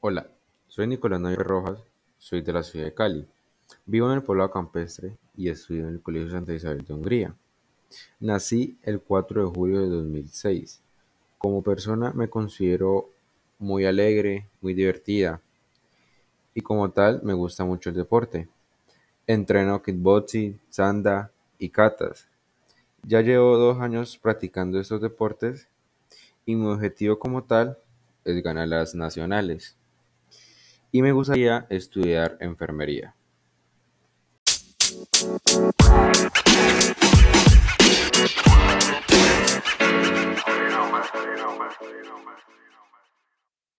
Hola, soy Nicolás Navarro Rojas, soy de la ciudad de Cali. Vivo en el pueblo campestre y estudio en el Colegio Santa Isabel de Hungría. Nací el 4 de julio de 2006. Como persona me considero muy alegre, muy divertida y como tal me gusta mucho el deporte. Entreno kickboxing, sanda y katas. Ya llevo dos años practicando estos deportes y mi objetivo como tal es ganar las nacionales. Y me gustaría estudiar enfermería.